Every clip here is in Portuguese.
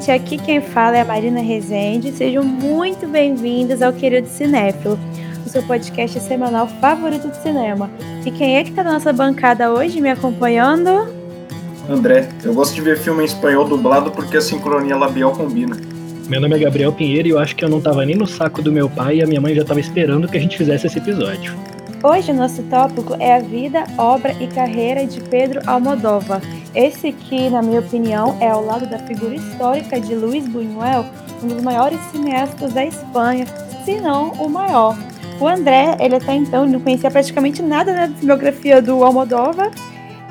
Gente, aqui quem fala é a Marina Rezende. Sejam muito bem-vindos ao Querido Cinéfilo, o seu podcast semanal favorito de cinema. E quem é que tá na nossa bancada hoje me acompanhando? André, eu gosto de ver filme em espanhol dublado porque a sincronia labial combina. Meu nome é Gabriel Pinheiro e eu acho que eu não tava nem no saco do meu pai e a minha mãe já tava esperando que a gente fizesse esse episódio. Hoje nosso tópico é a vida, obra e carreira de Pedro Almodóvar. Esse aqui, na minha opinião, é ao lado da figura histórica de Luis Buñuel, um dos maiores cineastas da Espanha, se não o maior. O André, ele até então não conhecia praticamente nada da biografia do Almodóvar,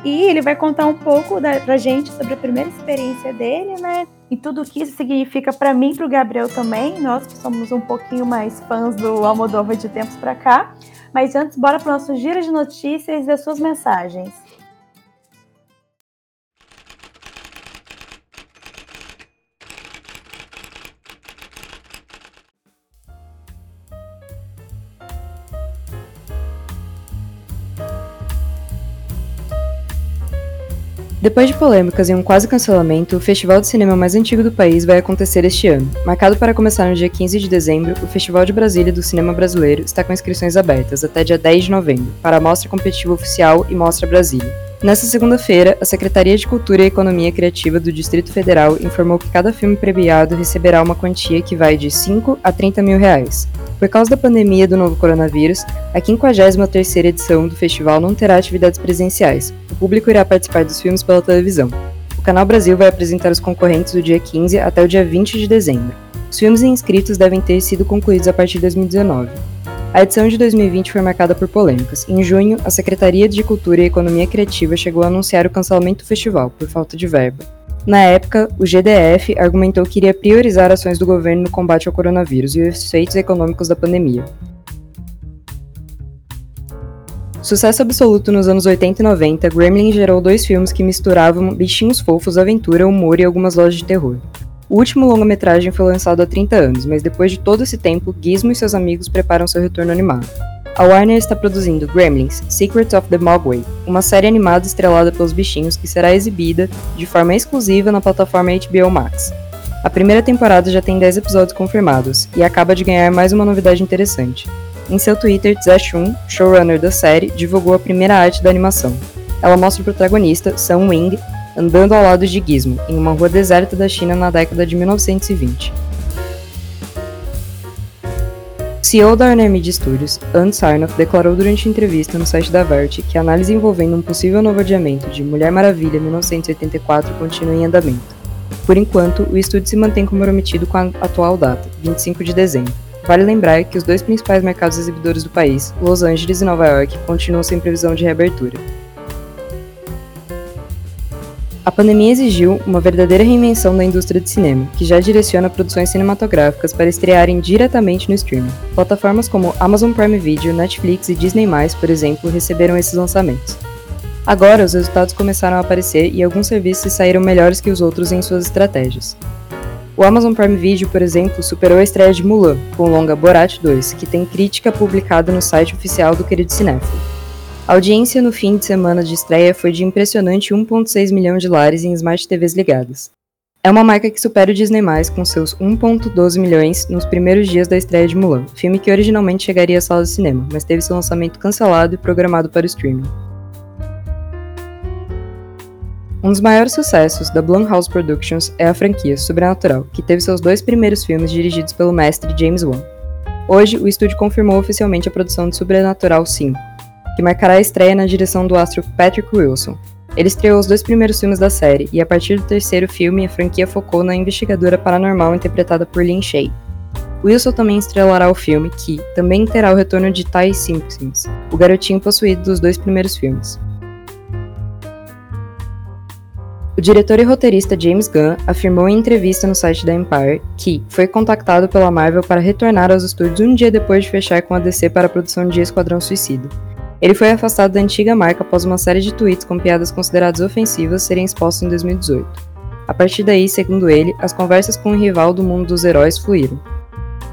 e ele vai contar um pouco da, pra gente sobre a primeira experiência dele, né? E tudo o que isso significa para mim e pro Gabriel também, nós que somos um pouquinho mais fãs do Almodóvar de tempos para cá. Mas antes, bora para o nosso giro de notícias e das suas mensagens. Depois de polêmicas e um quase cancelamento, o festival de cinema mais antigo do país vai acontecer este ano. Marcado para começar no dia 15 de dezembro, o Festival de Brasília do Cinema Brasileiro está com inscrições abertas até dia 10 de novembro, para a Mostra Competitiva Oficial e Mostra Brasília. Nessa segunda-feira, a Secretaria de Cultura e Economia Criativa do Distrito Federal informou que cada filme premiado receberá uma quantia que vai de 5 a 30 mil reais. Por causa da pandemia do novo coronavírus, a 53ª edição do festival não terá atividades presenciais. O público irá participar dos filmes pela televisão. O Canal Brasil vai apresentar os concorrentes do dia 15 até o dia 20 de dezembro. Os filmes inscritos devem ter sido concluídos a partir de 2019. A edição de 2020 foi marcada por polêmicas. Em junho, a Secretaria de Cultura e Economia Criativa chegou a anunciar o cancelamento do festival, por falta de verba. Na época, o GDF argumentou que iria priorizar ações do governo no combate ao coronavírus e os efeitos econômicos da pandemia. Sucesso absoluto nos anos 80 e 90, Gremlin gerou dois filmes que misturavam bichinhos fofos, aventura, humor e algumas lojas de terror. O último longa-metragem foi lançado há 30 anos, mas depois de todo esse tempo, Gizmo e seus amigos preparam seu retorno animado. A Warner está produzindo Gremlins Secrets of the Mogwai, uma série animada estrelada pelos bichinhos que será exibida de forma exclusiva na plataforma HBO Max. A primeira temporada já tem 10 episódios confirmados e acaba de ganhar mais uma novidade interessante. Em seu Twitter, Chun, showrunner da série, divulgou a primeira arte da animação. Ela mostra o protagonista, Sun Wing, andando ao lado de Gizmo, em uma rua deserta da China na década de 1920. CEO da Warner Media Studios, Ann Sarnoff, declarou durante entrevista no site da Verity que a análise envolvendo um possível novo adiamento de Mulher Maravilha 1984 continua em andamento. Por enquanto, o estúdio se mantém comprometido com a atual data, 25 de dezembro. Vale lembrar que os dois principais mercados exibidores do país, Los Angeles e Nova York, continuam sem previsão de reabertura. A pandemia exigiu uma verdadeira reinvenção da indústria de cinema, que já direciona produções cinematográficas para estrearem diretamente no streaming. Plataformas como Amazon Prime Video, Netflix e Disney+, por exemplo, receberam esses lançamentos. Agora, os resultados começaram a aparecer e alguns serviços saíram melhores que os outros em suas estratégias. O Amazon Prime Video, por exemplo, superou a estreia de Mulan, com o longa Borat 2, que tem crítica publicada no site oficial do querido cinéfilo. A audiência no fim de semana de estreia foi de impressionante 1,6 milhão de lares em Smart TVs ligadas. É uma marca que supera o Disney+, com seus 1,12 milhões nos primeiros dias da estreia de Mulan, filme que originalmente chegaria à sala de cinema, mas teve seu lançamento cancelado e programado para o streaming. Um dos maiores sucessos da Blumhouse Productions é a franquia Sobrenatural, que teve seus dois primeiros filmes dirigidos pelo mestre James Wan. Hoje, o estúdio confirmou oficialmente a produção de Sobrenatural 5, que marcará a estreia na direção do astro Patrick Wilson. Ele estreou os dois primeiros filmes da série, e a partir do terceiro filme, a franquia focou na investigadora paranormal interpretada por Lin Shay. Wilson também estrelará o filme, que também terá o retorno de Ty Simpkins, o garotinho possuído dos dois primeiros filmes. O diretor e roteirista James Gunn afirmou em entrevista no site da Empire que foi contactado pela Marvel para retornar aos estúdios um dia depois de fechar com a DC para a produção de Esquadrão Suicida. Ele foi afastado da antiga marca após uma série de tweets com piadas consideradas ofensivas serem expostos em 2018. A partir daí, segundo ele, as conversas com o rival do mundo dos heróis fluíram.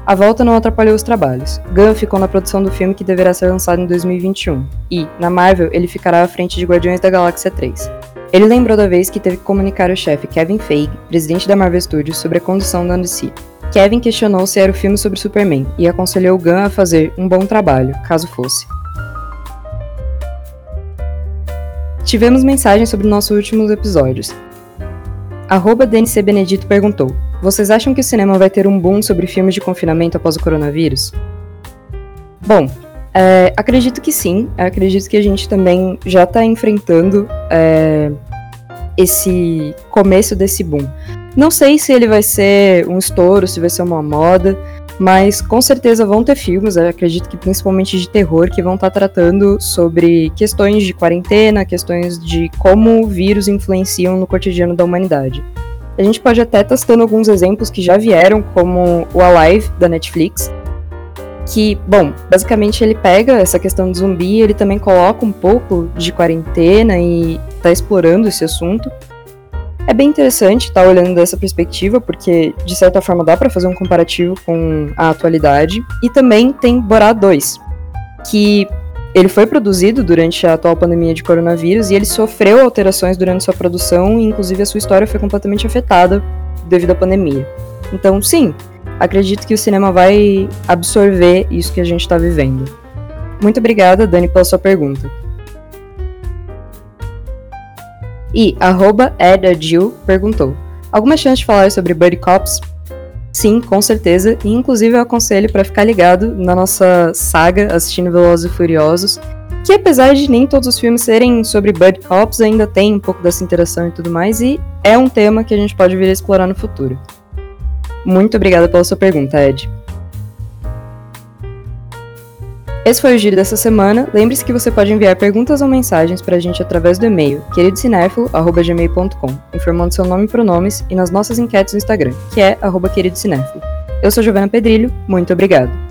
A volta não atrapalhou os trabalhos. Gunn ficou na produção do filme que deverá ser lançado em 2021, e, na Marvel, ele ficará à frente de Guardiões da Galáxia 3. Ele lembrou da vez que teve que comunicar ao chefe Kevin Feige, presidente da Marvel Studios, sobre a condição da DC. Kevin questionou se era o filme sobre Superman e aconselhou Gunn a fazer um bom trabalho, caso fosse. Tivemos mensagens sobre nossos últimos episódios. Arroba DNC Benedito perguntou: Vocês acham que o cinema vai ter um boom sobre filmes de confinamento após o coronavírus? Bom, é, acredito que sim. Acredito que a gente também já está enfrentando é, esse começo desse boom. Não sei se ele vai ser um estouro, se vai ser uma moda, mas com certeza vão ter filmes, acredito que principalmente de terror, que vão estar tá tratando sobre questões de quarentena, questões de como o vírus influenciam no cotidiano da humanidade. A gente pode até testando alguns exemplos que já vieram, como o Alive da Netflix, que, bom, basicamente ele pega essa questão de zumbi, ele também coloca um pouco de quarentena e está explorando esse assunto. É bem interessante estar tá olhando dessa perspectiva, porque de certa forma dá para fazer um comparativo com a atualidade. E também tem Borá 2, que ele foi produzido durante a atual pandemia de coronavírus e ele sofreu alterações durante sua produção, e inclusive a sua história foi completamente afetada devido à pandemia. Então, sim, acredito que o cinema vai absorver isso que a gente está vivendo. Muito obrigada, Dani, pela sua pergunta. E Edadil perguntou: Alguma chance de falar sobre Buddy Cops? Sim, com certeza. E inclusive eu aconselho para ficar ligado na nossa saga assistindo Velozes e Furiosos, que apesar de nem todos os filmes serem sobre Buddy Cops, ainda tem um pouco dessa interação e tudo mais, e é um tema que a gente pode vir a explorar no futuro. Muito obrigada pela sua pergunta, Ed. Esse foi o giro dessa semana. Lembre-se que você pode enviar perguntas ou mensagens para a gente através do e-mail queridocinéfilo.gmail.com, informando seu nome e pronomes e nas nossas enquetes no Instagram, que é arroba queridocinéfilo. Eu sou Giovana Pedrilho, muito obrigado.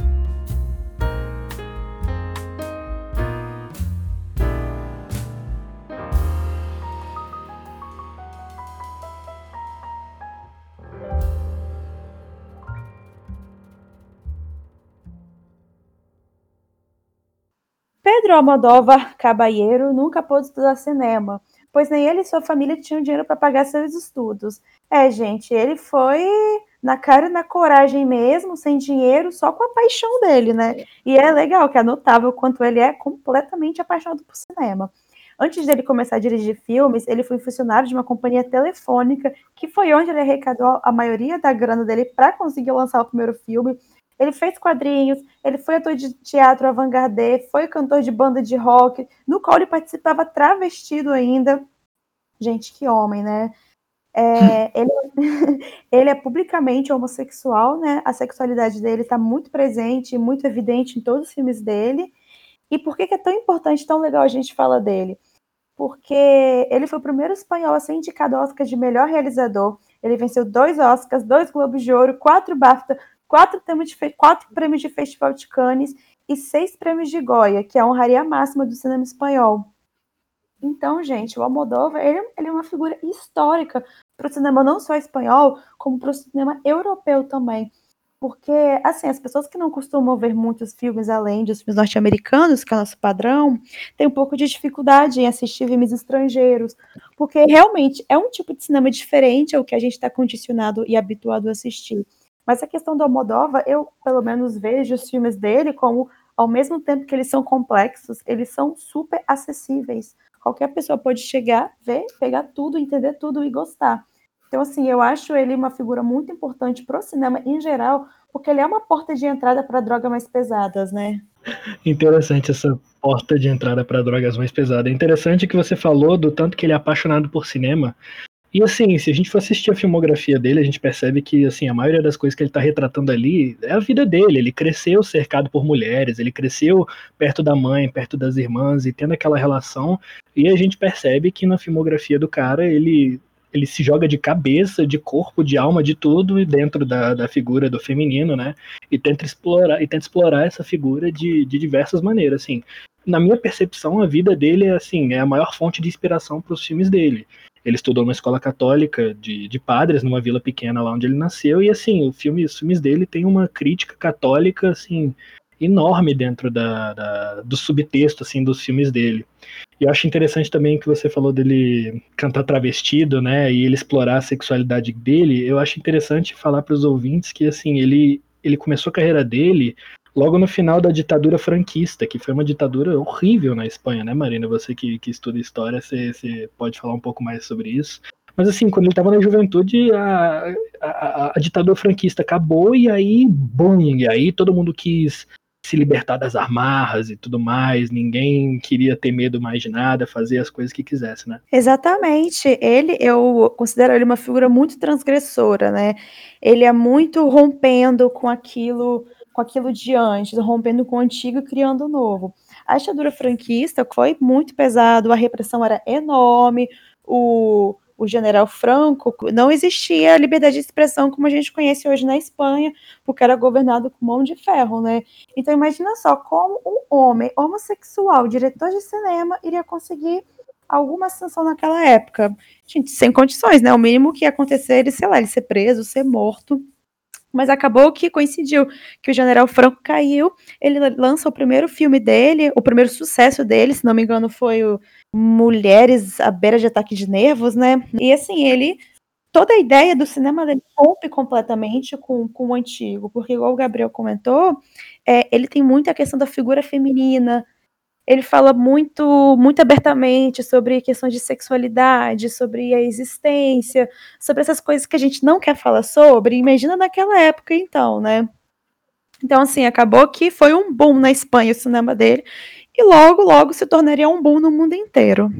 Pedro Almodóvar Caballero nunca pôde estudar cinema, pois nem ele e sua família tinham dinheiro para pagar seus estudos. É, gente, ele foi na cara e na coragem mesmo, sem dinheiro, só com a paixão dele, né? E é legal, que é notável quanto ele é completamente apaixonado por cinema. Antes dele começar a dirigir filmes, ele foi funcionário de uma companhia telefônica, que foi onde ele arrecadou a maioria da grana dele para conseguir lançar o primeiro filme. Ele fez quadrinhos, ele foi ator de teatro avant-garde, foi cantor de banda de rock, no qual ele participava travestido ainda. Gente, que homem, né? É, ele, ele, é publicamente homossexual, né? A sexualidade dele está muito presente, muito evidente em todos os filmes dele. E por que, que é tão importante, tão legal a gente falar dele? Porque ele foi o primeiro espanhol a ser indicado ao Oscar de melhor realizador. Ele venceu dois Oscars, dois Globos de Ouro, quatro BAFTA, quatro, de, quatro prêmios de Festival de Cannes e seis prêmios de Goya, que é a honraria máxima do cinema espanhol. Então, gente, o Almodóvar ele, ele é uma figura histórica para o cinema não só espanhol, como para o cinema europeu também. Porque, assim, as pessoas que não costumam ver muitos filmes além dos filmes norte-americanos, que é o nosso padrão, têm um pouco de dificuldade em assistir filmes estrangeiros, porque realmente é um tipo de cinema diferente ao que a gente está condicionado e habituado a assistir. Mas a questão do Almodóvar, eu pelo menos vejo os filmes dele como, ao mesmo tempo que eles são complexos, eles são super acessíveis. Qualquer pessoa pode chegar, ver, pegar tudo, entender tudo e gostar. Então, assim, eu acho ele uma figura muito importante para o cinema em geral, porque ele é uma porta de entrada para drogas mais pesadas, né? Interessante essa porta de entrada para drogas mais pesadas. É interessante que você falou do tanto que ele é apaixonado por cinema, e assim, se a gente for assistir a filmografia dele, a gente percebe que assim, a maioria das coisas que ele está retratando ali é a vida dele. Ele cresceu cercado por mulheres, ele cresceu perto da mãe, perto das irmãs e tendo aquela relação. E a gente percebe que na filmografia do cara ele ele se joga de cabeça, de corpo, de alma, de tudo dentro da, da figura do feminino, né? E tenta explorar, e tenta explorar essa figura de, de diversas maneiras, assim. Na minha percepção, a vida dele é assim, é a maior fonte de inspiração para os filmes dele. Ele estudou numa escola católica de, de padres, numa vila pequena lá onde ele nasceu, e assim, o filme, os filmes dele têm uma crítica católica, assim, enorme dentro da, da, do subtexto assim dos filmes dele. E eu acho interessante também que você falou dele cantar travestido, né, e ele explorar a sexualidade dele. Eu acho interessante falar para os ouvintes que assim ele ele começou a carreira dele logo no final da ditadura franquista, que foi uma ditadura horrível na Espanha, né, Marina? Você que, que estuda história, você, você pode falar um pouco mais sobre isso. Mas assim, quando ele estava na juventude, a, a, a, ditadura franquista acabou e aí, e aí todo mundo quis se libertar das amarras e tudo mais, ninguém queria ter medo mais de nada, fazer as coisas que quisesse, né? Exatamente. Ele, eu considero ele uma figura muito transgressora, né? Ele é muito rompendo com aquilo, com aquilo de antes, rompendo com o antigo e criando o novo. A ditadura franquista foi muito pesado, a repressão era enorme, o o general Franco, não existia liberdade de expressão como a gente conhece hoje na Espanha, porque era governado com mão de ferro, né? Então imagina só como um homem homossexual, diretor de cinema, iria conseguir alguma sanção naquela época. Gente, sem condições, né? O mínimo que ia acontecer é ele, sei lá, ele ser preso, ser morto. Mas acabou que coincidiu que o General Franco caiu, ele lança o primeiro filme dele, o primeiro sucesso dele, se não me engano, foi o Mulheres à beira de ataque de nervos, né? E assim, ele toda a ideia do cinema dele rompe completamente com, com o antigo, porque igual o Gabriel comentou, é, ele tem muita questão da figura feminina, ele fala muito, muito abertamente sobre questões de sexualidade, sobre a existência, sobre essas coisas que a gente não quer falar sobre. Imagina naquela época, então, né? Então, assim, acabou que foi um boom na Espanha o cinema dele, e logo, logo se tornaria um boom no mundo inteiro.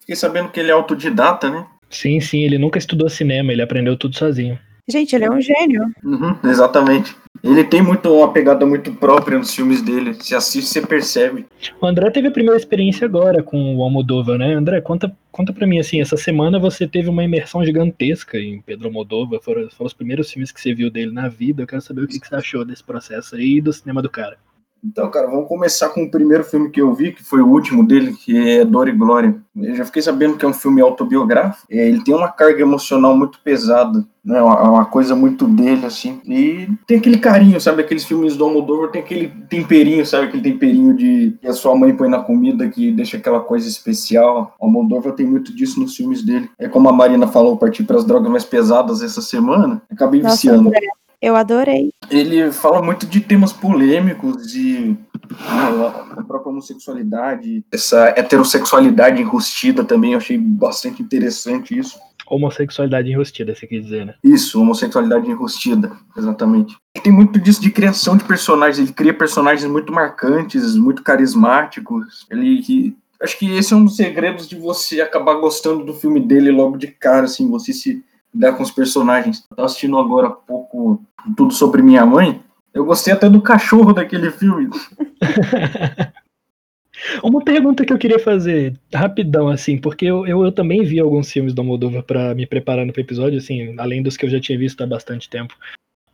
Fiquei sabendo que ele é autodidata, né? Sim, sim, ele nunca estudou cinema, ele aprendeu tudo sozinho. Gente, ele é um gênio. Uhum, exatamente. Ele tem muito uma pegada muito própria nos filmes dele. Se assiste, você percebe. O André teve a primeira experiência agora com o Almodóvar, né? André, conta, conta pra mim, assim, essa semana você teve uma imersão gigantesca em Pedro Almodóvar. Foram, foram os primeiros filmes que você viu dele na vida. Eu quero saber o que, que você achou desse processo aí e do cinema do cara. Então, cara, vamos começar com o primeiro filme que eu vi, que foi o último dele, que é Dor e Glória. Eu já fiquei sabendo que é um filme autobiográfico. É, ele tem uma carga emocional muito pesada, né? Uma, coisa muito dele, assim. E tem aquele carinho, sabe? Aqueles filmes do Almodóvar tem aquele temperinho, sabe? Aquele temperinho de que a sua mãe põe na comida que deixa aquela coisa especial. O Almodóvar tem muito disso nos filmes dele. É como a Marina falou, partir para as drogas mais pesadas essa semana. Acabei Nossa, viciando. André. Eu adorei. Ele fala muito de temas polêmicos, de a própria homossexualidade, essa heterossexualidade enrustida também, eu achei bastante interessante isso. Homossexualidade enrustida, você quer dizer, né? Isso, homossexualidade enrustida, exatamente. Tem muito disso de criação de personagens, ele cria personagens muito marcantes, muito carismáticos. Ele acho que esse é um dos segredos de você acabar gostando do filme dele logo de cara, assim, você se lidar com os personagens. Eu tava assistindo agora há pouco tudo sobre minha mãe. Eu gostei até do cachorro daquele filme. Uma pergunta que eu queria fazer, rapidão, assim, porque eu, eu, eu também vi alguns filmes do Moldova para me preparar para o episódio, assim, além dos que eu já tinha visto há bastante tempo.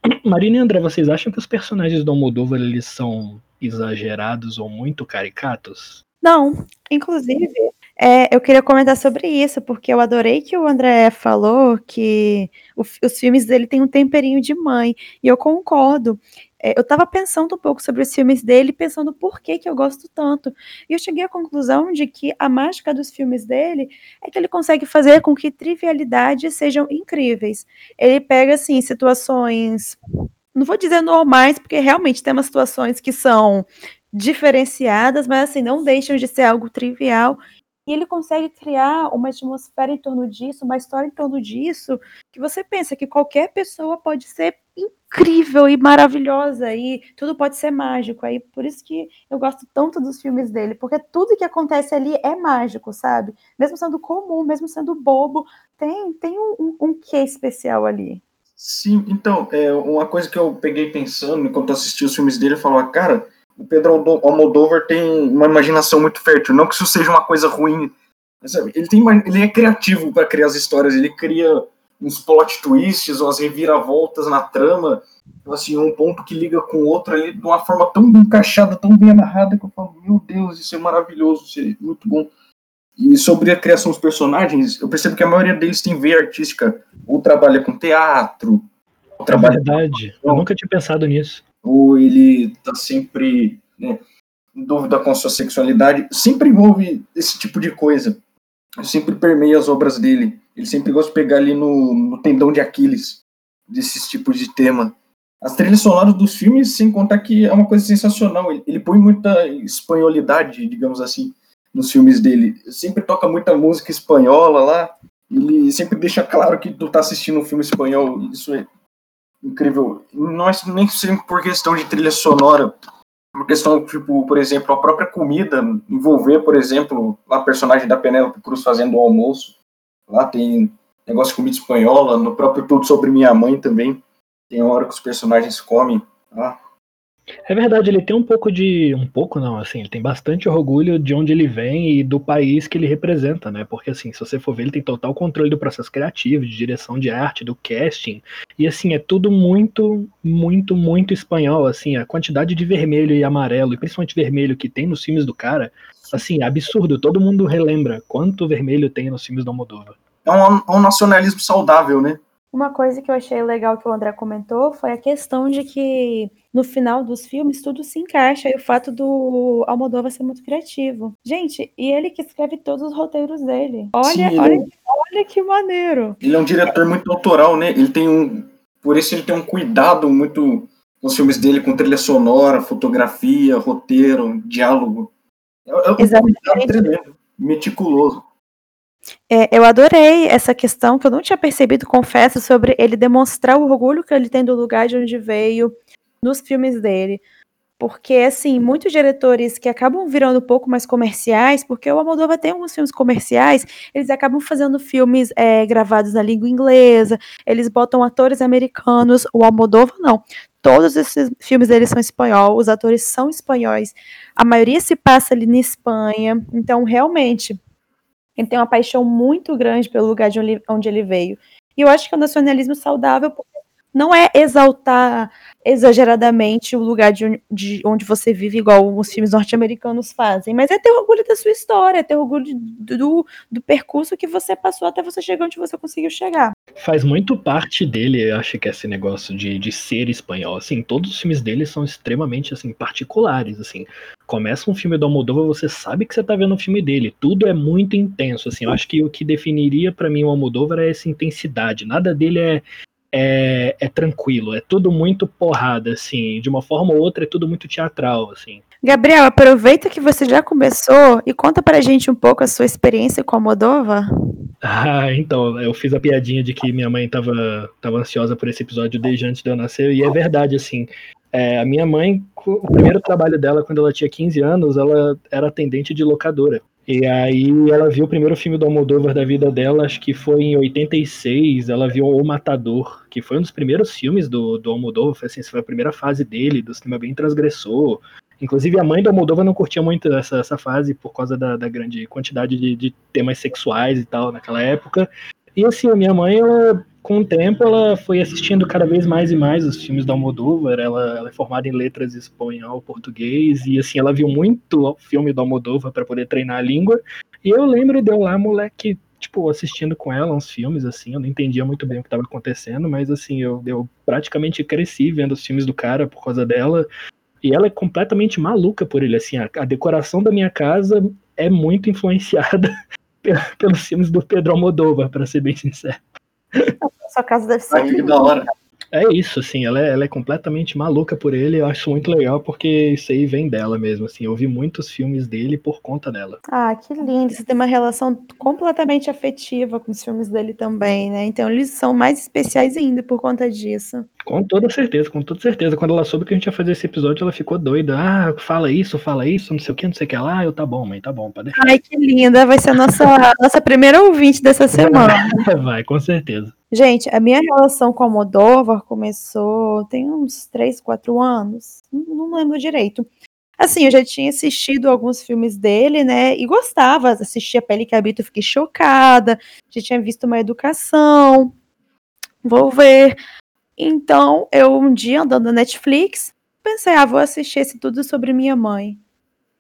Marina e André, vocês acham que os personagens do Almodóvar eles são exagerados ou muito caricatos? Não, inclusive, é, eu queria comentar sobre isso, porque eu adorei que o André falou que o, os filmes dele têm um temperinho de mãe, e eu concordo. É, eu estava pensando um pouco sobre os filmes dele, pensando por que, que eu gosto tanto. E eu cheguei à conclusão de que a mágica dos filmes dele é que ele consegue fazer com que trivialidades sejam incríveis. Ele pega, assim, situações. Não vou dizer normais, porque realmente tem umas situações que são diferenciadas, mas assim, não deixam de ser algo trivial e ele consegue criar uma atmosfera em torno disso, uma história em torno disso, que você pensa que qualquer pessoa pode ser incrível e maravilhosa e tudo pode ser mágico. Aí por isso que eu gosto tanto dos filmes dele, porque tudo que acontece ali é mágico, sabe? Mesmo sendo comum, mesmo sendo bobo, tem, tem um, um, um quê especial ali. Sim, então, é, uma coisa que eu peguei pensando enquanto assisti os filmes dele, eu falava, cara, o Pedro Almodóvar tem uma imaginação muito fértil. Não que isso seja uma coisa ruim. Sabe? Ele, tem, ele é criativo para criar as histórias. Ele cria uns plot twists, ou as reviravoltas na trama. Assim, um ponto que liga com o outro ali de uma forma tão bem encaixada, tão bem amarrada, que eu falo, meu Deus, isso é maravilhoso, isso é muito bom. E sobre a criação dos personagens, eu percebo que a maioria deles tem veia artística. Ou trabalha com teatro, ou trabalha. É verdade, eu nunca tinha pensado nisso ou ele tá sempre né, em dúvida com sua sexualidade, sempre envolve esse tipo de coisa. Sempre permeia as obras dele. Ele sempre gosta de pegar ali no, no tendão de Aquiles desses tipos de tema. As trilhas sonoras dos filmes, sem contar que é uma coisa sensacional. Ele, ele põe muita espanholidade, digamos assim, nos filmes dele. Sempre toca muita música espanhola lá. Ele sempre deixa claro que tu tá assistindo um filme espanhol. Isso é incrível. Não é nem por questão de trilha sonora, por questão, tipo, por exemplo, a própria comida, envolver, por exemplo, lá a personagem da Penélope Cruz fazendo o almoço. Lá tem negócio de comida espanhola, no próprio Tudo Sobre Minha Mãe também. Tem hora que os personagens comem. Ah, é verdade, ele tem um pouco de. Um pouco não, assim, ele tem bastante orgulho de onde ele vem e do país que ele representa, né? Porque, assim, se você for ver, ele tem total controle do processo criativo, de direção de arte, do casting. E, assim, é tudo muito, muito, muito espanhol, assim. A quantidade de vermelho e amarelo, e principalmente vermelho que tem nos filmes do cara, assim, é absurdo. Todo mundo relembra quanto vermelho tem nos filmes do Almodóvar. É um, um nacionalismo saudável, né? Uma coisa que eu achei legal que o André comentou foi a questão de que no final dos filmes tudo se encaixa e o fato do Almodóvar ser muito criativo. Gente, e ele que escreve todos os roteiros dele. Olha, Sim, olha, ele- olha que maneiro. Ele é um diretor muito autoral, né? Ele tem um. Por isso ele tem um cuidado muito nos filmes dele com trilha sonora, fotografia, roteiro, diálogo. É, é um Exatamente. cuidado tremendo, meticuloso. É, eu adorei essa questão que eu não tinha percebido, confesso, sobre ele demonstrar o orgulho que ele tem do lugar de onde veio nos filmes dele. Porque, assim, muitos diretores que acabam virando um pouco mais comerciais, porque o Almodóvar tem alguns filmes comerciais, eles acabam fazendo filmes é, gravados na língua inglesa, eles botam atores americanos, o Almodóvar não. Todos esses filmes dele são espanhol, os atores são espanhóis, a maioria se passa ali na Espanha, então, realmente, ele tem uma paixão muito grande pelo lugar de onde, ele veio. E eu acho que é um nacionalismo saudável, porque não é exaltar exageradamente o lugar de onde, de onde você vive, igual os filmes norte-americanos fazem, mas é ter orgulho da sua história, é ter orgulho do, do percurso que você passou até você chegar onde você conseguiu chegar. Faz muito parte dele, eu acho que esse negócio de, de ser espanhol. Assim, todos os filmes dele são extremamente assim particulares. Assim, começa um filme do Almodóvar, você sabe que você tá vendo um filme dele. Tudo é muito intenso. Assim, eu acho que o que definiria pra mim o Almodóvar é essa intensidade. Nada dele é é, é tranquilo, é tudo muito porrada, assim, de uma forma ou outra é tudo muito teatral, assim. Gabriel, aproveita que você já começou e conta pra gente um pouco a sua experiência com a Moldova. Ah, então, eu fiz a piadinha de que minha mãe tava, tava ansiosa por esse episódio desde antes de eu nascer, e é verdade, assim. É, a minha mãe, o primeiro trabalho dela, quando ela tinha 15 anos, ela era atendente de locadora. E aí ela viu o primeiro filme do Almodóvar da vida dela, acho que foi em 86, ela viu O Matador, que foi um dos primeiros filmes do, do Almodóvar, foi, assim, foi a primeira fase dele, do cinema bem transgressor. Inclusive a mãe do Almodóvar não curtia muito essa, essa fase por causa da, da grande quantidade de, de temas sexuais e tal naquela época. E assim, a minha mãe, ela, com o tempo, ela foi assistindo cada vez mais e mais os filmes do Almodóvar. Ela, ela é formada em letras espanhol, português, e assim, ela viu muito o filme do Almodóvar para poder treinar a língua. E eu lembro de eu lá, moleque, tipo, assistindo com ela uns filmes, assim, eu não entendia muito bem o que estava acontecendo, mas assim, eu, eu praticamente cresci vendo os filmes do cara por causa dela. E ela é completamente maluca por ele, assim, a, a decoração da minha casa é muito influenciada pelos filmes do Pedro Almodóvar, para ser bem sincero. Sua casa deve ser. Ai, que da hora. É isso, assim, ela é, ela é completamente maluca por ele, eu acho muito legal porque isso aí vem dela mesmo, assim, eu vi muitos filmes dele por conta dela. Ah, que lindo. Você tem uma relação completamente afetiva com os filmes dele também, né? Então eles são mais especiais ainda por conta disso. Com toda certeza, com toda certeza. Quando ela soube que a gente ia fazer esse episódio, ela ficou doida. Ah, fala isso, fala isso, não sei o que, não sei o que lá. Eu, tá bom, mãe, tá bom, pode deixar. Ai, que linda. Vai ser a nossa, nossa primeira ouvinte dessa semana. Vai, com certeza. Gente, a minha relação com a Moldova começou tem uns 3, 4 anos. Não, lembro direito. Assim, eu já tinha assistido alguns filmes dele, né? E gostava. Assisti a Pele que Habito, fiquei chocada. Já tinha visto uma educação. Vou ver. Então, eu um dia andando na Netflix, pensei, ah, vou assistir esse tudo sobre minha mãe.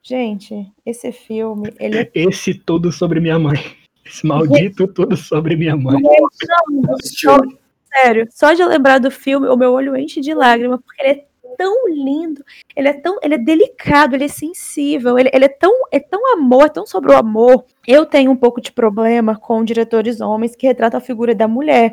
Gente, esse filme, ele é Esse tudo sobre minha mãe. Esse maldito tudo sobre minha mãe. Sério, só de lembrar do filme, o meu olho enche de lágrima, porque ele é tão lindo, ele é tão, ele é delicado, ele é sensível, ele, ele é tão, é tão amor, é tão sobre o amor. Eu tenho um pouco de problema com diretores homens que retratam a figura da mulher,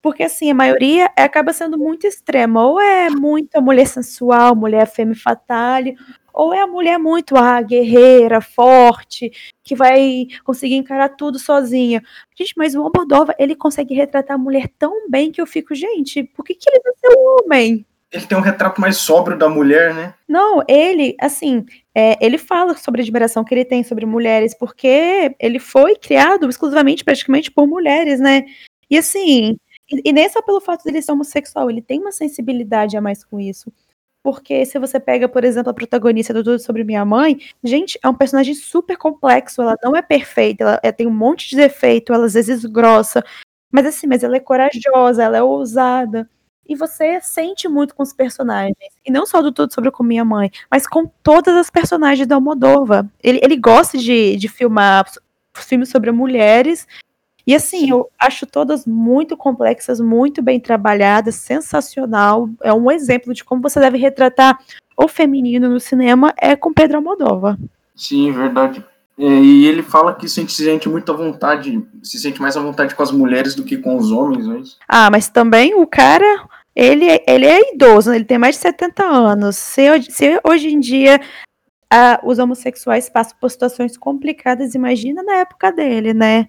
porque assim, a maioria acaba sendo muito extrema, ou é muito a mulher sensual, mulher femme fatale, ou é a mulher muito ah, guerreira, forte, que vai conseguir encarar tudo sozinha. Gente, mas o Almodóvar, ele consegue retratar a mulher tão bem que eu fico, gente, por que, que ele não é um homem? Ele tem um retrato mais sóbrio da mulher, né? Não, ele, assim, é, ele fala sobre a admiração que ele tem sobre mulheres, porque ele foi criado exclusivamente, praticamente, por mulheres, né? E assim, e, e nem só pelo fato de ele ser homossexual, ele tem uma sensibilidade a mais com isso. Porque se você pega, por exemplo, a protagonista do Tudo Sobre Minha Mãe, gente, é um personagem super complexo, ela não é perfeita, ela, ela tem um monte de defeito, ela às vezes grossa, mas assim, mas ela é corajosa, ela é ousada. E você sente muito com os personagens. E não só do Tudo Sobre Com Minha Mãe, mas com todas as personagens da Almodova. Ele, ele gosta de, de filmar filmes sobre mulheres e assim, eu acho todas muito complexas, muito bem trabalhadas, sensacional. É um exemplo de como você deve retratar o feminino no cinema é com Pedro Almodóvar. Sim, verdade. É, e ele fala que sente, se sente muita vontade, se sente mais à vontade com as mulheres do que com os homens, não é isso? Ah, mas também o cara, ele, ele é idoso, né? ele tem mais de 70 anos. Se, se hoje em dia ah, os homossexuais passam por situações complicadas, imagina na época dele, né?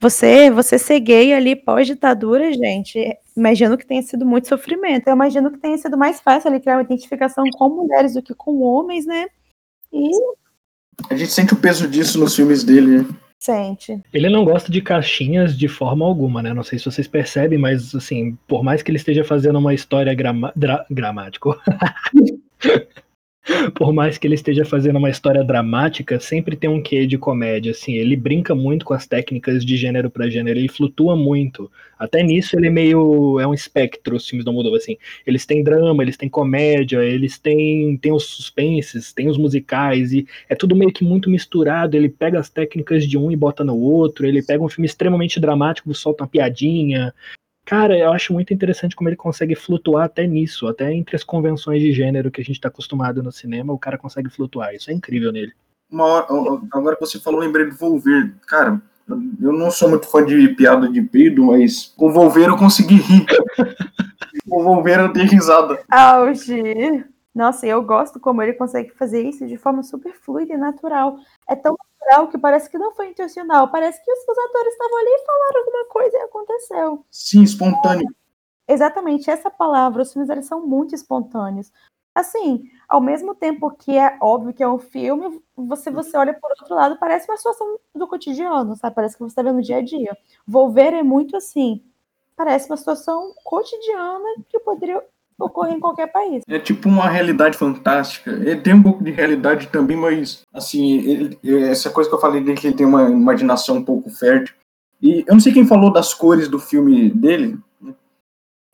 Você, você ser gay ali pós-ditadura, gente, imagino que tenha sido muito sofrimento. Eu imagino que tenha sido mais fácil ali criar uma identificação com mulheres do que com homens, né? E. A gente sente o peso disso nos filmes dele, né? Sente. Ele não gosta de caixinhas de forma alguma, né? Não sei se vocês percebem, mas assim, por mais que ele esteja fazendo uma história grama... Dra... por mais que ele esteja fazendo uma história dramática, sempre tem um quê de comédia, assim, ele brinca muito com as técnicas de gênero para gênero, ele flutua muito. Até nisso ele é meio é um espectro, os filmes do Moldova, assim. Eles têm drama, eles têm comédia, eles têm têm os suspenses, têm os musicais e é tudo meio que muito misturado, ele pega as técnicas de um e bota no outro, ele pega um filme extremamente dramático, solta uma piadinha, Cara, eu acho muito interessante como ele consegue flutuar até nisso, até entre as convenções de gênero que a gente está acostumado no cinema, o cara consegue flutuar. Isso é incrível nele. Uma hora, agora que você falou, lembrei do Volver. Cara, eu não sou muito fã de piada de peido, mas com o Volver eu consegui rir. com o Volver eu dei risada. Auge! Nossa, eu gosto como ele consegue fazer isso de forma super fluida e natural. É tão natural que parece que não foi intencional. Parece que os, os atores estavam ali e falaram alguma coisa e aconteceu. Sim, espontâneo. É, exatamente, essa palavra, os filmes eles são muito espontâneos. Assim, ao mesmo tempo que é óbvio que é um filme, você, você olha por outro lado, parece uma situação do cotidiano, sabe? Parece que você está vendo o dia a dia. Volver é muito assim. Parece uma situação cotidiana que poderia ocorre em qualquer país. É tipo uma realidade fantástica. Ele tem um pouco de realidade também, mas assim, ele, essa coisa que eu falei dele que ele tem uma imaginação um pouco fértil. E eu não sei quem falou das cores do filme dele. Né?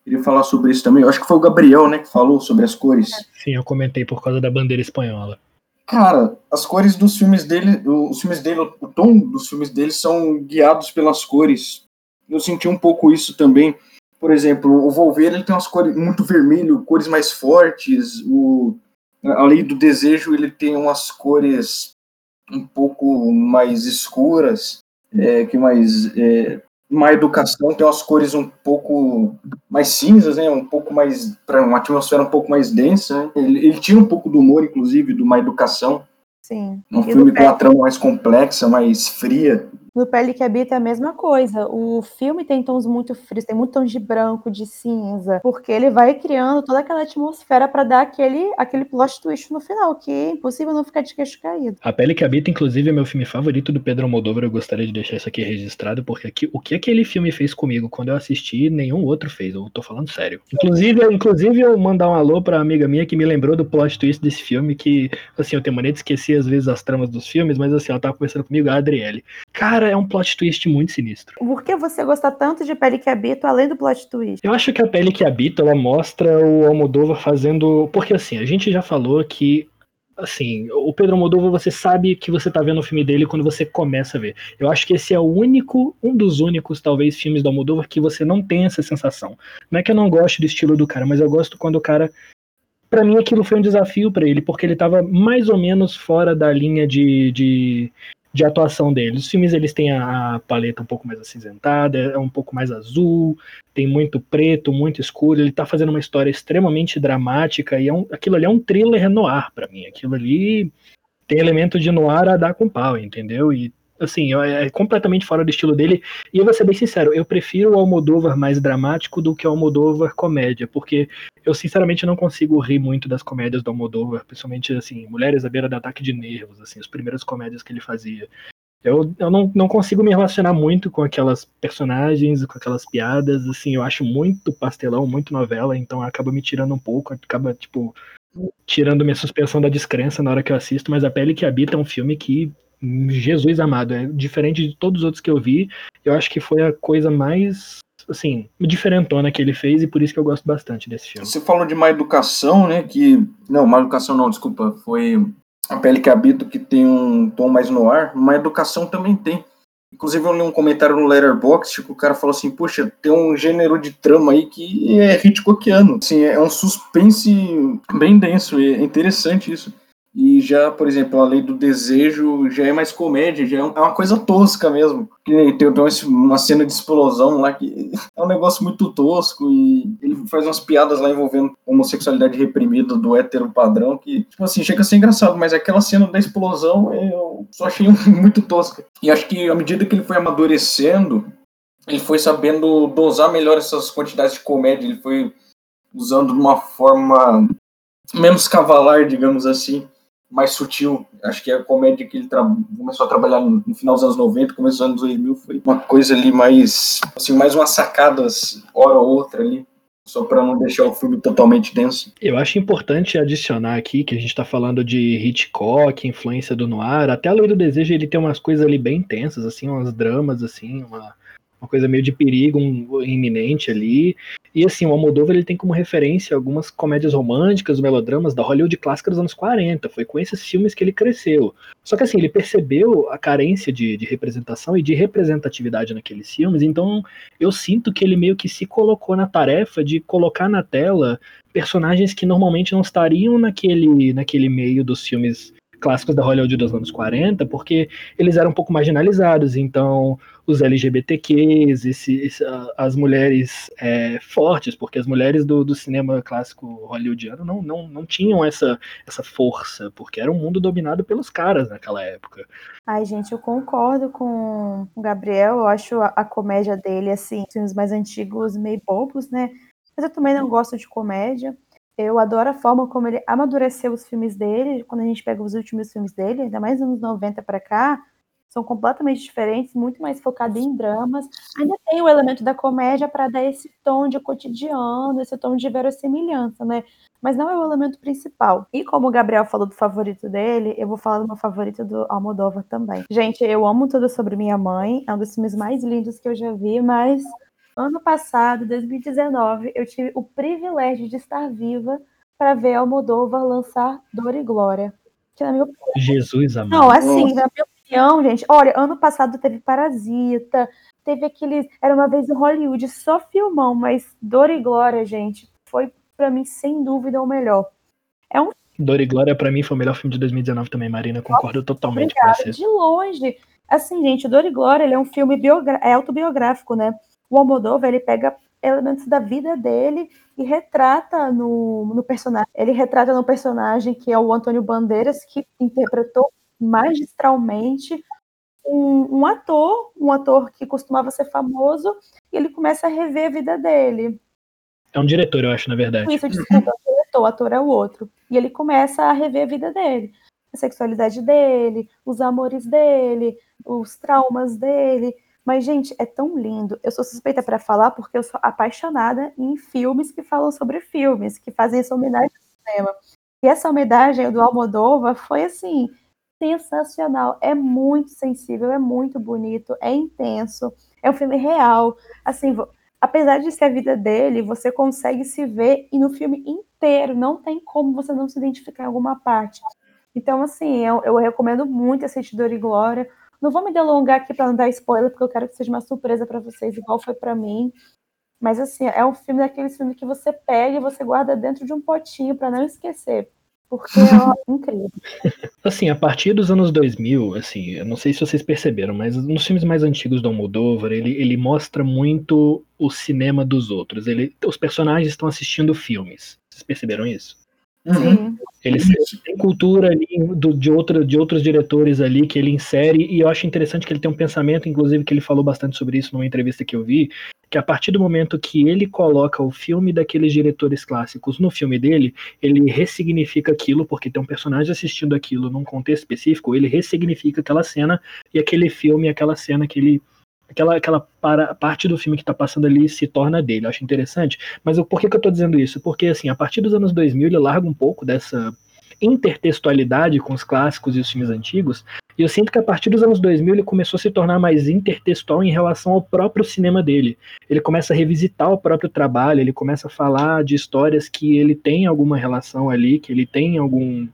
Queria falar sobre isso também. Eu acho que foi o Gabriel, né, que falou sobre as cores. Sim, eu comentei por causa da bandeira espanhola. Cara, as cores dos filmes dele, os filmes dele, o tom dos filmes dele são guiados pelas cores. Eu senti um pouco isso também por exemplo, o Wolverine ele tem umas cores muito vermelho, cores mais fortes. O, além do desejo, ele tem umas cores um pouco mais escuras, é, que mais é, uma educação tem umas cores um pouco mais cinzas, né? Um pouco mais para uma atmosfera um pouco mais densa. Né? Ele, ele, tira um pouco do humor, inclusive, de uma educação. Sim. Um e filme com uma trama mais complexa, mais fria. No Pele que Habita é a mesma coisa. O filme tem tons muito frios, tem muito tons de branco, de cinza, porque ele vai criando toda aquela atmosfera para dar aquele, aquele plot twist no final, que é impossível não ficar de queixo caído. A Pele que Habita, inclusive, é meu filme favorito do Pedro Almodóvar. Eu gostaria de deixar isso aqui registrado, porque aqui, o que aquele filme fez comigo quando eu assisti, nenhum outro fez. Eu tô falando sério. Inclusive, inclusive eu mandar um alô pra amiga minha que me lembrou do plot twist desse filme, que, assim, eu tenho maneira de esquecer às vezes as tramas dos filmes, mas assim, ela tava conversando comigo, a Adriele. Cara, é um plot twist muito sinistro. Por que você gosta tanto de Pele que Habito, além do plot twist? Eu acho que a Pele que Habito, ela mostra o Almodóvar fazendo... Porque assim, a gente já falou que assim, o Pedro Almodóvar, você sabe que você tá vendo o filme dele quando você começa a ver. Eu acho que esse é o único, um dos únicos, talvez, filmes do Almodóvar que você não tem essa sensação. Não é que eu não gosto do estilo do cara, mas eu gosto quando o cara para mim aquilo foi um desafio para ele, porque ele estava mais ou menos fora da linha de, de, de, atuação dele. Os filmes eles têm a paleta um pouco mais acinzentada, é um pouco mais azul, tem muito preto, muito escuro. Ele está fazendo uma história extremamente dramática e é um, aquilo ali é um thriller noir para mim. Aquilo ali tem elemento de noir a dar com pau, entendeu? E assim, é, é completamente fora do estilo dele. E eu vou ser bem sincero, eu prefiro o Almodóvar mais dramático do que o Almodóvar comédia, porque eu sinceramente não consigo rir muito das comédias do Almodóvar, principalmente assim, Mulheres à beira do ataque de nervos, assim, as primeiras comédias que ele fazia. Eu, eu não, não consigo me relacionar muito com aquelas personagens, com aquelas piadas, assim, eu acho muito pastelão, muito novela, então acaba me tirando um pouco, acaba, tipo, tirando minha suspensão da descrença na hora que eu assisto, mas A Pele que Habita é um filme que Jesus amado, é diferente de todos os outros que eu vi. Eu acho que foi a coisa mais assim, diferentona que ele fez e por isso que eu gosto bastante desse filme. Você falou de má educação, né? Que. Não, má educação não, desculpa. Foi a pele que habito que tem um tom mais no ar. Má educação também tem. Inclusive, eu li um comentário no Letterboxd que o cara falou assim: Poxa, tem um gênero de trama aí que é Hitchcockiano. Assim, é um suspense bem denso, é interessante isso. E já, por exemplo, a lei do desejo já é mais comédia, já é, é uma coisa tosca mesmo. Tem, tem uma cena de explosão lá que é um negócio muito tosco e ele faz umas piadas lá envolvendo homossexualidade reprimida do hétero padrão que, tipo assim, chega a ser engraçado, mas aquela cena da explosão eu só achei muito tosca. E acho que à medida que ele foi amadurecendo, ele foi sabendo dosar melhor essas quantidades de comédia, ele foi usando de uma forma menos cavalar, digamos assim mais sutil. Acho que a comédia que ele começou a trabalhar no, no, final dos anos 90, começo dos anos 2000, foi uma coisa ali mais, assim, mais umas sacadas, hora ou outra ali, só para não deixar o filme totalmente denso. Eu acho importante adicionar aqui que a gente está falando de Hitchcock, influência do noir, até a Lei do Desejo ele tem umas coisas ali bem intensas, assim, umas dramas, assim, uma uma coisa meio de perigo um, iminente ali. E assim, o Almodóvar ele tem como referência algumas comédias românticas, melodramas da Hollywood clássica dos anos 40. Foi com esses filmes que ele cresceu. Só que assim, ele percebeu a carência de, de representação e de representatividade naqueles filmes, então eu sinto que ele meio que se colocou na tarefa de colocar na tela personagens que normalmente não estariam naquele, naquele meio dos filmes clássicos da Hollywood dos anos 40, porque eles eram um pouco marginalizados, então os LGBTQs, esse, esse, as mulheres é, fortes, porque as mulheres do, do, cinema clássico hollywoodiano não, não, não tinham essa, essa força, porque era um mundo dominado pelos caras naquela época. Ai, gente, eu concordo com o Gabriel, eu acho a, a comédia dele, assim, filmes mais antigos meio bobos, né? Mas eu também não gosto de comédia. Eu adoro a forma como ele amadureceu os filmes dele, quando a gente pega os últimos filmes dele, ainda mais anos 90 para cá, são completamente diferentes, muito mais focado em dramas. Ainda tem o elemento da comédia para dar esse tom de cotidiano, esse tom de verossimilhança, né? Mas não é o elemento principal. E como o Gabriel falou do favorito dele, eu vou falar do meu favorito do Almodóvar também. Gente, eu amo tudo sobre minha mãe, é um dos filmes mais lindos que eu já vi, mas ano passado, 2019, eu tive o privilégio de estar viva para ver Almodóvar lançar Dor e Glória. Que na minha... Jesus amado. Não, assim, Nossa. na minha opinião, gente, olha, ano passado teve Parasita, teve aqueles. Era uma vez em Hollywood, só filmão, mas Dor e Glória, gente, foi para mim, sem dúvida, o melhor. É um. Dor e Glória, para mim, foi o melhor filme de 2019 também, Marina. Concordo totalmente Obrigada. com você. De longe. Assim, gente, Dor e Glória ele é um filme biogra... é autobiográfico, né? O Almodóvar, ele pega elementos da vida dele e retrata no, no personagem. Ele retrata no personagem que é o Antônio Bandeiras, que interpretou magistralmente um, um, ator, um ator que costumava ser famoso, e ele começa a rever a vida dele. É um diretor, eu acho, na verdade. Isso, desculpa, é o diretor, o ator é o outro. E ele começa a rever a vida dele. A sexualidade dele, os amores dele, os traumas dele. Mas, gente, é tão lindo. Eu sou suspeita para falar porque eu sou apaixonada em filmes que falam sobre filmes, que fazem essa homenagem ao cinema. E essa homenagem do Almodóvar foi, assim, sensacional. É muito sensível, é muito bonito, é intenso, é um filme real. Assim, apesar de ser a vida dele, você consegue se ver e no filme inteiro não tem como você não se identificar em alguma parte. Então, assim, eu, eu recomendo muito assistir Dor e Glória. Não vou me delongar aqui para não dar spoiler, porque eu quero que seja uma surpresa para vocês, igual foi para mim. Mas assim, é um filme daqueles filmes que você pega e você guarda dentro de um potinho para não esquecer. Porque é incrível. Assim, a partir dos anos 2000, assim, eu não sei se vocês perceberam, mas nos filmes mais antigos do Almodóvar, ele, ele mostra muito o cinema dos outros. Ele, os personagens estão assistindo filmes. Vocês perceberam isso? Sim. Eles têm cultura ali do, de, outra, de outros diretores ali que ele insere, e eu acho interessante que ele tem um pensamento, inclusive, que ele falou bastante sobre isso numa entrevista que eu vi, que a partir do momento que ele coloca o filme daqueles diretores clássicos no filme dele, ele ressignifica aquilo, porque tem um personagem assistindo aquilo num contexto específico, ele ressignifica aquela cena e aquele filme, aquela cena que ele aquela, aquela para, parte do filme que está passando ali se torna dele. Eu acho interessante. Mas eu, por que, que eu estou dizendo isso? Porque, assim, a partir dos anos 2000, ele larga um pouco dessa intertextualidade com os clássicos e os filmes antigos. E eu sinto que a partir dos anos 2000 ele começou a se tornar mais intertextual em relação ao próprio cinema dele. Ele começa a revisitar o próprio trabalho, ele começa a falar de histórias que ele tem alguma relação ali, que ele tem algum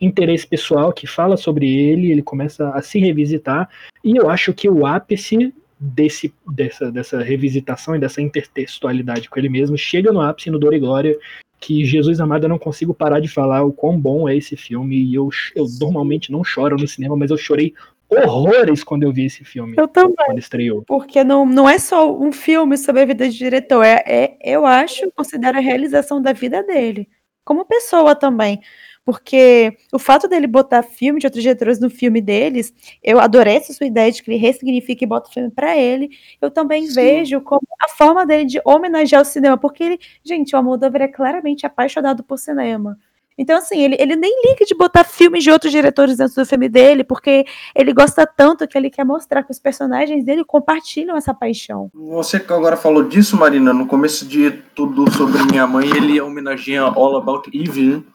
interesse pessoal que fala sobre ele, ele começa a se revisitar. E eu acho que o ápice desse, dessa, dessa revisitação e dessa intertextualidade com ele mesmo chega no ápice no Dor e Glória, que Jesus Amado eu não consigo parar de falar o quão bom é esse filme. E eu, eu normalmente não choro no cinema, mas eu chorei horrores quando eu vi esse filme. Eu também. Quando estreou. Porque não, não é só um filme sobre a vida de diretor, é, é eu acho, considero a realização da vida dele. Como pessoa também. Porque o fato dele botar filme de outros diretores no filme deles, eu adorei essa sua ideia de que ele ressignifica e bota o filme para ele. Eu também Sim. vejo como a forma dele de homenagear o cinema, porque ele, gente, o Almodóvar é claramente apaixonado por cinema. Então, assim, ele, ele nem liga de botar filmes de outros diretores dentro do filme dele, porque ele gosta tanto que ele quer mostrar que os personagens dele compartilham essa paixão. Você que agora falou disso, Marina, no começo de tudo sobre minha mãe, ele homenageia All About Eve,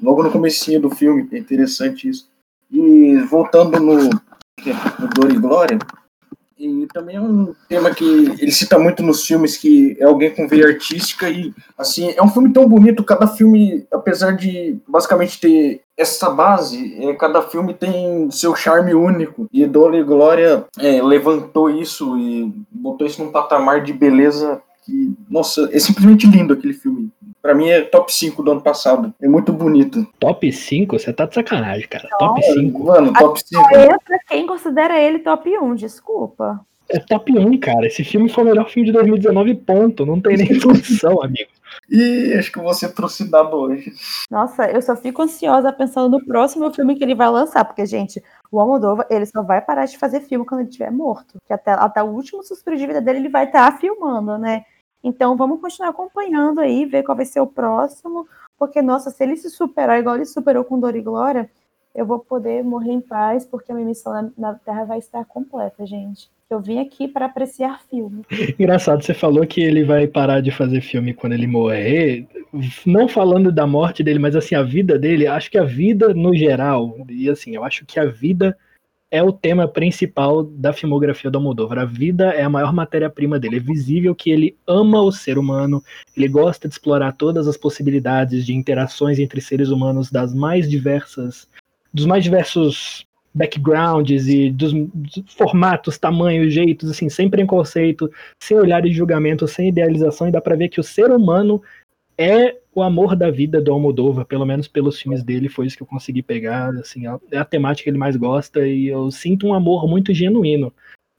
logo no comecinho do filme, é interessante isso. E voltando no, no Dor e Glória, e também é um tema que ele cita muito nos filmes, que é alguém com veia artística e, assim, é um filme tão bonito, cada filme, apesar de basicamente ter essa base, é, cada filme tem seu charme único, e Dor e Glória é, levantou isso e botou isso num patamar de beleza que, nossa, é simplesmente lindo aquele filme. Pra mim é top 5 do ano passado. É muito bonito. Top 5? Você tá de sacanagem, cara. Não, top 5. Mano, top 5. pra quem considera ele top 1, desculpa. É top 1, cara. Esse filme foi o melhor filme de 2019, ponto. Não tem nem discussão, amigo. E acho que você trouxe dado hoje. Nossa, eu só fico ansiosa pensando no próximo filme que ele vai lançar, porque, gente, o Almodóvar, ele só vai parar de fazer filme quando ele estiver morto. Que até, até o último suspiro de vida dele, ele vai estar tá filmando, né? Então vamos continuar acompanhando aí, ver qual vai ser o próximo, porque, nossa, se ele se superar igual ele superou com Dor e Glória, eu vou poder morrer em paz, porque a minha missão na, Terra vai estar completa, gente. Eu vim aqui para apreciar filme. Engraçado, você falou que ele vai parar de fazer filme quando ele morrer. Não falando da morte dele, mas assim, a vida dele, acho que a vida no geral, e assim, eu acho que a vida é o tema principal da filmografia do Almodóvar. A vida é a maior matéria-prima dele. É visível que ele ama o ser humano, ele gosta de explorar todas as possibilidades de interações entre seres humanos das mais diversas, dos mais diversos backgrounds e dos, formatos, tamanhos, jeitos, assim, sem preconceito, sem olhar de julgamento, sem idealização, e dá para ver que o ser humano é o amor da vida do Almodóvar, pelo menos pelos filmes dele, foi isso que eu consegui pegar, assim, é a temática que ele mais gosta e eu sinto um amor muito genuíno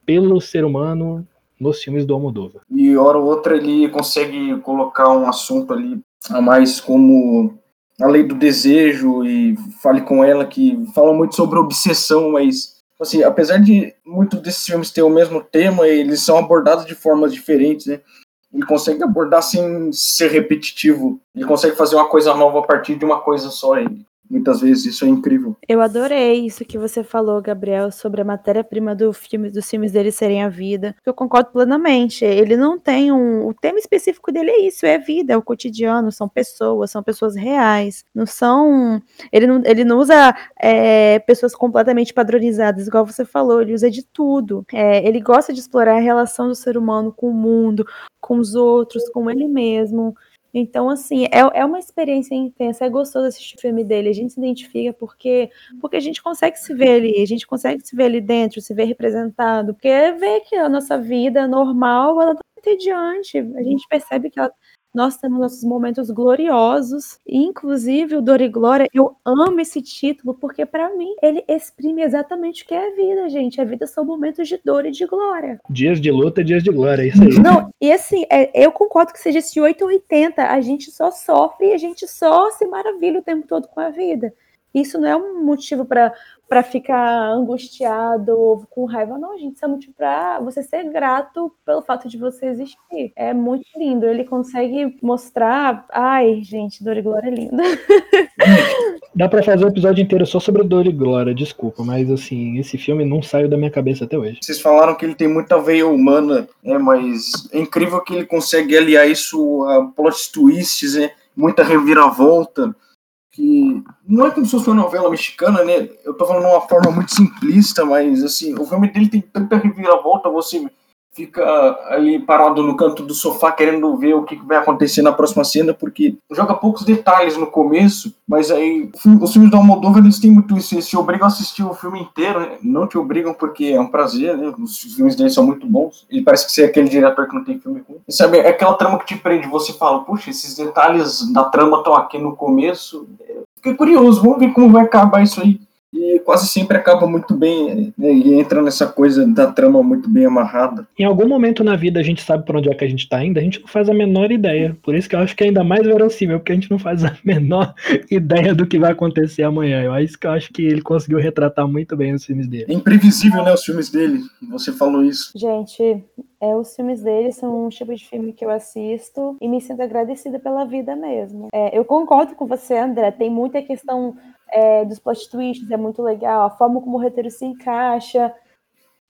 pelo ser humano nos filmes do Almodóvar. E hora ou outra ele consegue colocar um assunto ali a mais como a lei do desejo e fale com ela que fala muito sobre obsessão, mas assim, apesar de muitos desses filmes ter o mesmo tema, eles são abordados de formas diferentes, né? Ele consegue abordar sem ser repetitivo. Ele consegue fazer uma coisa nova a partir de uma coisa só. E muitas vezes isso é incrível. Eu adorei isso que você falou, Gabriel, sobre a matéria-prima do filme, dos filmes dele serem a vida. Eu concordo plenamente. Ele não tem um. O tema específico dele é isso, é vida, é o cotidiano, são pessoas, são pessoas reais. Não são. Ele não, ele não usa é, pessoas completamente padronizadas, igual você falou, ele usa de tudo. É, ele gosta de explorar a relação do ser humano com o mundo, com os outros, com ele mesmo. Então, assim, é, é uma experiência intensa, é gostoso assistir o filme dele, a gente se identifica porque, porque a gente consegue se ver ali, a gente consegue se ver ali dentro, se ver representado, porque vê que a nossa vida normal, ela entediante. A gente percebe que ela nós temos nossos momentos gloriosos. Inclusive, o Dor e Glória, eu amo esse título, porque para mim ele exprime exatamente o que é a vida, gente. A vida são momentos de dor e de glória. Dias de luta, dias de glória, é isso aí. Não, e assim, é, eu concordo que seja esse 8 ou 80. A gente só sofre e a gente só se maravilha o tempo todo com a vida. Isso não é um motivo para para ficar angustiado com raiva, não, gente. Isso é motivo para você ser grato pelo fato de você existir. É muito lindo. Ele consegue mostrar. Ai, gente, Dor e Glória é linda. Dá para fazer um episódio inteiro só sobre Dor e Glória, desculpa, mas assim, esse filme não saiu da minha cabeça até hoje. Vocês falaram que ele tem muita veia humana, né? Mas é incrível que ele consegue aliar isso a plot twists, né? Muita reviravolta que não é como se fosse uma novela mexicana, né? Eu tô falando de uma forma muito simplista, mas assim, o filme dele tem tanta reviravolta, você fica ali parado no canto do sofá querendo ver o que vai acontecer na próxima cena, porque joga poucos detalhes no começo, mas aí os filmes do Almodóvar eles têm muito isso, eles te obrigam a assistir o filme inteiro, né? não te obrigam porque é um prazer, né? os filmes dele são muito bons, ele parece que você é aquele diretor que não tem filme ruim. E, sabe, é aquela trama que te prende, você fala, puxa, esses detalhes da trama estão aqui no começo, fiquei curioso, vamos ver como vai acabar isso aí e quase sempre acaba muito bem né, e entra nessa coisa da trama muito bem amarrada. Em algum momento na vida a gente sabe para onde é que a gente tá indo, a gente não faz a menor ideia. Por isso que eu acho que é ainda mais verossímil, porque a gente não faz a menor ideia do que vai acontecer amanhã. Eu acho que eu acho que ele conseguiu retratar muito bem os filmes dele. É imprevisível, né, os filmes dele. Você falou isso. Gente, é, os filmes dele são um tipo de filme que eu assisto e me sinto agradecida pela vida mesmo. É, eu concordo com você, André. Tem muita questão é, dos plot twists, é muito legal, a forma como o roteiro se encaixa.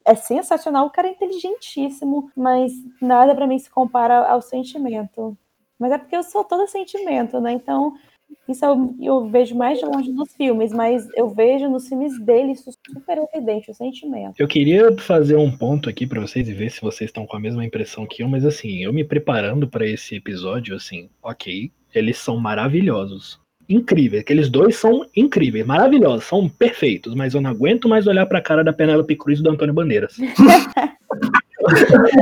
É sensacional, o cara é inteligentíssimo, mas nada para mim se compara ao sentimento. Mas é porque eu sou todo sentimento, né? Então, isso eu, eu, vejo mais de longe nos filmes, mas eu vejo nos filmes dele isso super evidente, o sentimento. Eu queria fazer um ponto aqui para vocês e ver se vocês estão com a mesma impressão que eu, mas assim, eu me preparando para esse episódio, assim, ok, eles são maravilhosos incríveis. Aqueles dois são incríveis, maravilhosos, são perfeitos, mas eu não aguento mais olhar pra cara da Penélope Cruz e do Antônio Bandeiras.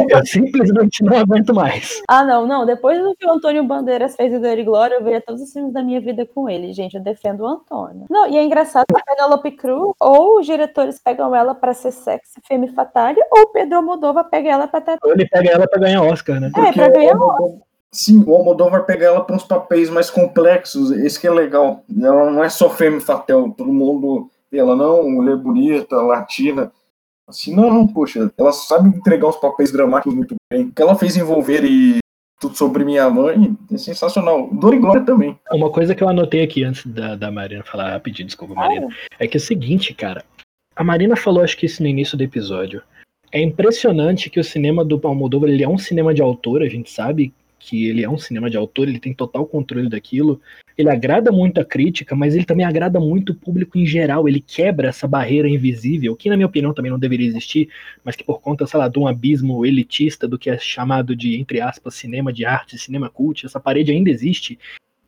eu simplesmente não aguento mais. Ah, não, não. Depois do que o Antônio Bandeiras fez o Dor e Glória, eu veria todos os filmes da minha vida com ele. Gente, eu defendo o Antônio. Não, e é engraçado que a Penélope Cruz, ou os diretores pegam ela pra ser sexy, femme fatale, ou o Pedro Moldova pega ela pra ele pega ela pra ganhar Oscar, né? É, pra ganhar Oscar. Sim, o Almodóvar pega ela para uns papéis mais complexos, esse que é legal. Ela não é só femme fatel, todo mundo ela não, mulher bonita, latina. Assim, não, não, poxa, ela sabe entregar uns papéis dramáticos muito bem. O que ela fez envolver e tudo sobre minha mãe é sensacional. Dor e Glória também. Uma coisa que eu anotei aqui antes da, da Marina falar rapidinho, desculpa, Marina, é que é o seguinte, cara. A Marina falou, acho que isso no início do episódio. É impressionante que o cinema do Almodóvar ele é um cinema de autor, a gente sabe que ele é um cinema de autor, ele tem total controle daquilo. Ele agrada muito a crítica, mas ele também agrada muito o público em geral. Ele quebra essa barreira invisível, que na minha opinião também não deveria existir, mas que por conta, sei lá, de um abismo elitista do que é chamado de, entre aspas, cinema de arte, cinema cult, essa parede ainda existe.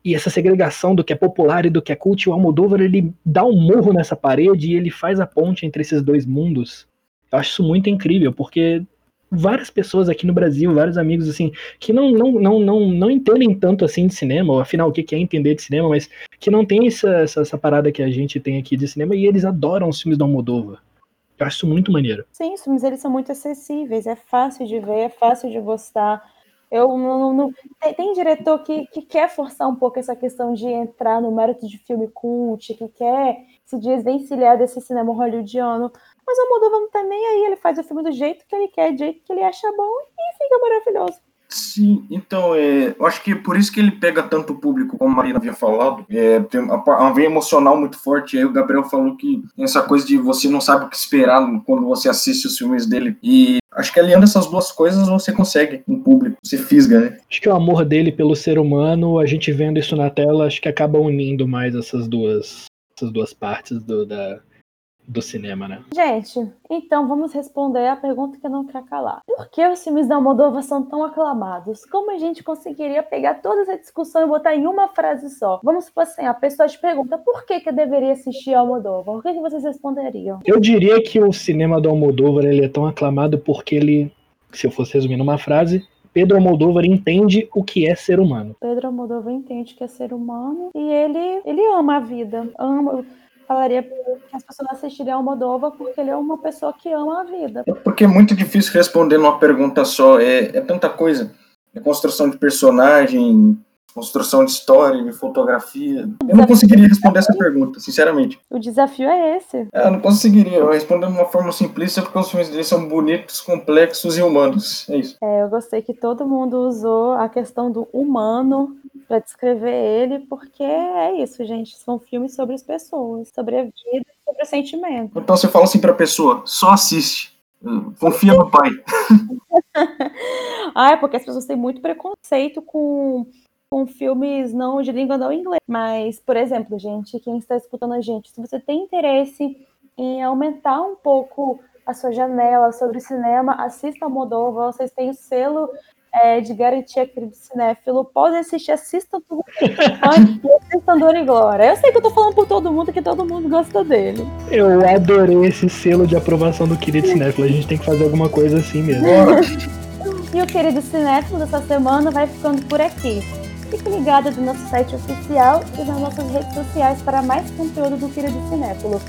E essa segregação do que é popular e do que é cult, o Almodóvar ele dá um morro nessa parede e ele faz a ponte entre esses dois mundos. Eu acho isso muito incrível, porque várias pessoas aqui no Brasil, vários amigos assim, que não não, não, não, não entendem tanto assim de cinema, ou afinal o que é entender de cinema, mas que não tem essa, essa, essa parada que a gente tem aqui de cinema e eles adoram os filmes do Almodóvar. Eu acho isso muito maneiro. Sim, os filmes eles são muito acessíveis, é fácil de ver, é fácil de gostar. Eu não, não tem, tem, diretor que, que quer forçar um pouco essa questão de entrar no mérito de filme cult, que quer se desvencilhar desse cinema hollywoodiano. Mas o Almodóvar não tá nem aí, ele faz o filme do jeito que ele quer, do jeito que ele acha bom e fica maravilhoso. Sim, então, é, eu acho que por isso que ele pega tanto público, como a Marina havia falado, é, tem uma, uma veia emocional muito forte, aí o Gabriel falou que essa coisa de você não sabe o que esperar quando você assiste os filmes dele, e acho que aliando essas duas coisas você consegue um público, você fisga, né? Acho que o amor dele pelo ser humano, a gente vendo isso na tela, acho que acaba unindo mais essas duas, essas duas partes do, da, do cinema, né? Gente, então vamos responder a pergunta que não quer calar. Por que os filmes da Moldova são tão aclamados? Como a gente conseguiria pegar toda essa discussão e botar em uma frase só? Vamos supor assim, a pessoa te pergunta por que, que eu deveria assistir Almodóvar? O que, que vocês responderiam? Eu diria que o cinema do Almodóvar ele é tão aclamado porque ele, se eu fosse resumir numa frase, Pedro Almodóvar entende o que é ser humano. Pedro Almodóvar entende que é ser humano e ele, ele ama a vida. Ama, falaria que as pessoas assistiriam Almodóvar porque ele é uma pessoa que ama a vida. É porque é muito difícil responder numa pergunta só. É, é tanta coisa. É construção de personagem, construção de história, de fotografia. Eu não conseguiria responder essa pergunta, sinceramente. O desafio é esse. É, eu não conseguiria. Eu responder de uma forma simplista porque os filmes dele são bonitos, complexos e humanos. É isso. É, eu gostei que todo mundo usou a questão do humano para descrever ele, porque é isso, gente. São filmes sobre as pessoas, sobre a vida, sobre o sentimento. Então você fala assim para a pessoa: só assiste. Confia no pai. ah, é porque as pessoas têm muito preconceito com com filmes não de língua não inglês. Mas, por exemplo, gente, quem está escutando a gente, se você tem interesse em aumentar um pouco a sua janela sobre cinema, assista a Moldova, vocês têm o selo é, de garantia querido cinéfilo, pode assistir, assista tudo assistam Dor e Glória. Eu sei que eu tô falando por todo mundo, que todo mundo gosta dele. Eu adorei esse selo de aprovação do querido cinéfilo, a gente tem que fazer alguma coisa assim mesmo. e o querido cinéfilo dessa semana vai ficando por aqui. Fique ligado no nosso site oficial e nas nossas redes sociais para mais conteúdo do Querido Cinéfilo.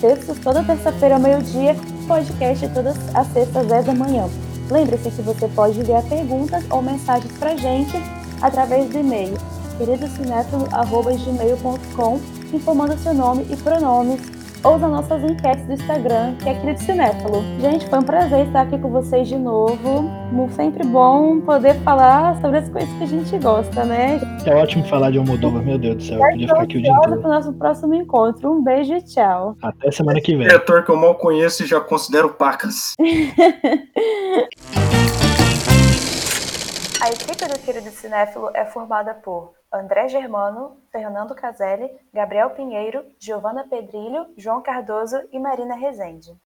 Textos toda terça-feira ao meio-dia, podcast todas as sextas às 10 da manhã. Lembre-se que você pode enviar perguntas ou mensagens para a gente através do e-mail queridocinéfilo.gmail.com informando seu nome e pronomes ou nas nossas enquetes do Instagram, que é Querido Cinéfalo. Gente, foi um prazer estar aqui com vocês de novo. Sempre bom poder falar sobre as coisas que a gente gosta, né? É ótimo falar de Almodóvar, meu Deus do céu. Eu podia ficar aqui o dia inteiro. para o nosso próximo encontro. Um beijo e tchau. Até semana que vem. É ator que eu mal conheço e já considero pacas. A equipe do Querido Cinéfilo é formada por André Germano, Fernando Caselli, Gabriel Pinheiro, Giovana Pedrilho, João Cardoso e Marina Rezende.